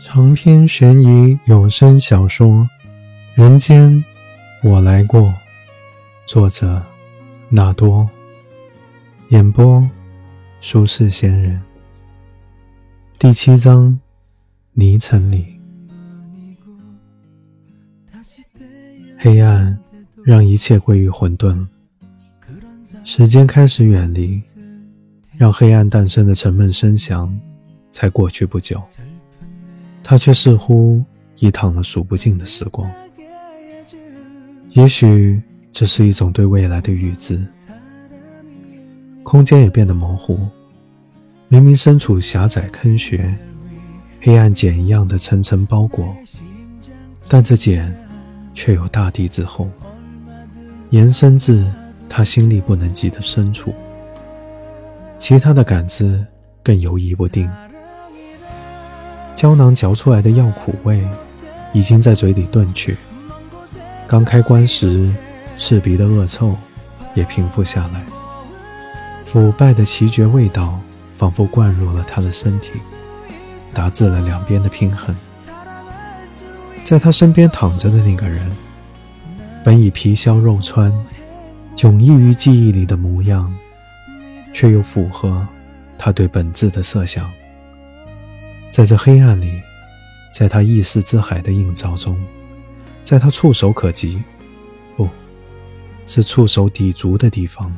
长篇悬疑有声小说《人间我来过》，作者纳多，演播舒适仙人。第七章：泥层里，黑暗让一切归于混沌，时间开始远离，让黑暗诞生的沉闷声响才过去不久。他却似乎已躺了数不尽的时光，也许这是一种对未来的预知。空间也变得模糊，明明身处狭窄坑穴，黑暗茧一样的层层包裹，但这茧却有大地之厚，延伸至他心力不能及的深处。其他的感知更游移不定。胶囊嚼出来的药苦味已经在嘴里遁去，刚开关时刺鼻的恶臭也平复下来，腐败的奇绝味道仿佛灌入了他的身体，打致了两边的平衡。在他身边躺着的那个人，本已皮消肉穿、迥异于记忆里的模样，却又符合他对本质的设想。在这黑暗里，在他意识之海的映照中，在他触手可及，不是触手抵足的地方，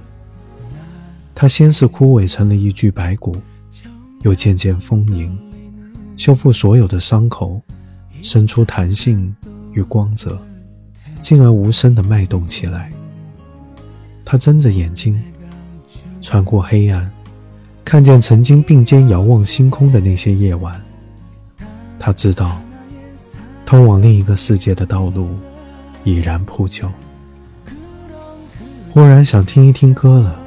他先是枯萎成了一具白骨，又渐渐丰盈，修复所有的伤口，生出弹性与光泽，进而无声地脉动起来。他睁着眼睛，穿过黑暗。看见曾经并肩遥望星空的那些夜晚，他知道通往另一个世界的道路已然铺就。忽然想听一听歌了，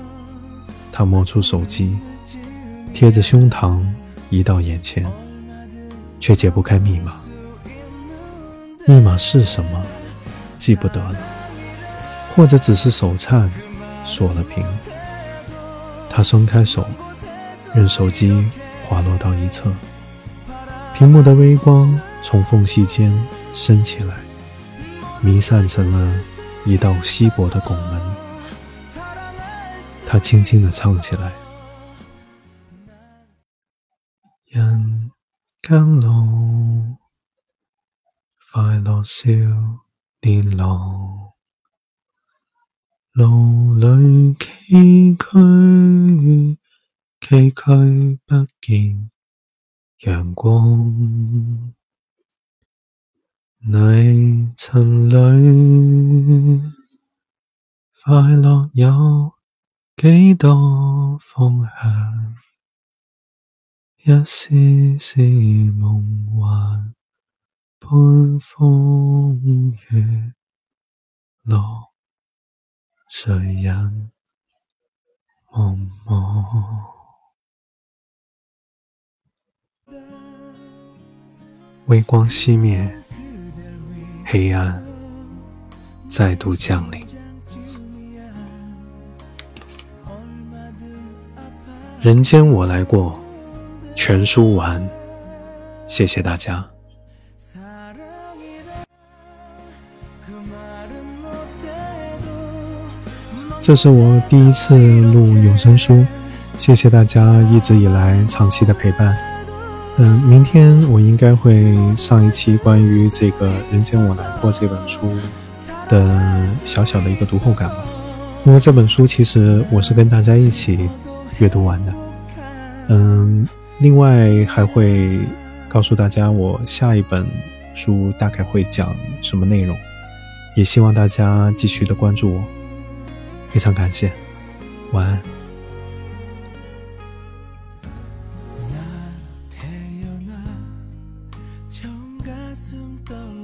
他摸出手机，贴着胸膛移到眼前，却解不开密码。密码是什么？记不得了，或者只是手颤锁了屏。他松开手。任手机滑落到一侧，屏幕的微光从缝隙间升起来，弥散成了一道稀薄的拱门。他轻轻地唱起来：“人间路，快乐少年郎，路里崎岖。”崎岖不见阳光，泥尘里快乐有几多方向？一丝丝梦幻般风月落，谁人茫茫？微光熄灭，黑暗再度降临。人间我来过，全书完，谢谢大家。这是我第一次录有声书，谢谢大家一直以来长期的陪伴。嗯，明天我应该会上一期关于这个《人间我来过》这本书的小小的一个读后感吧。因为这本书其实我是跟大家一起阅读完的。嗯，另外还会告诉大家我下一本书大概会讲什么内容，也希望大家继续的关注我。非常感谢，晚安。Don't.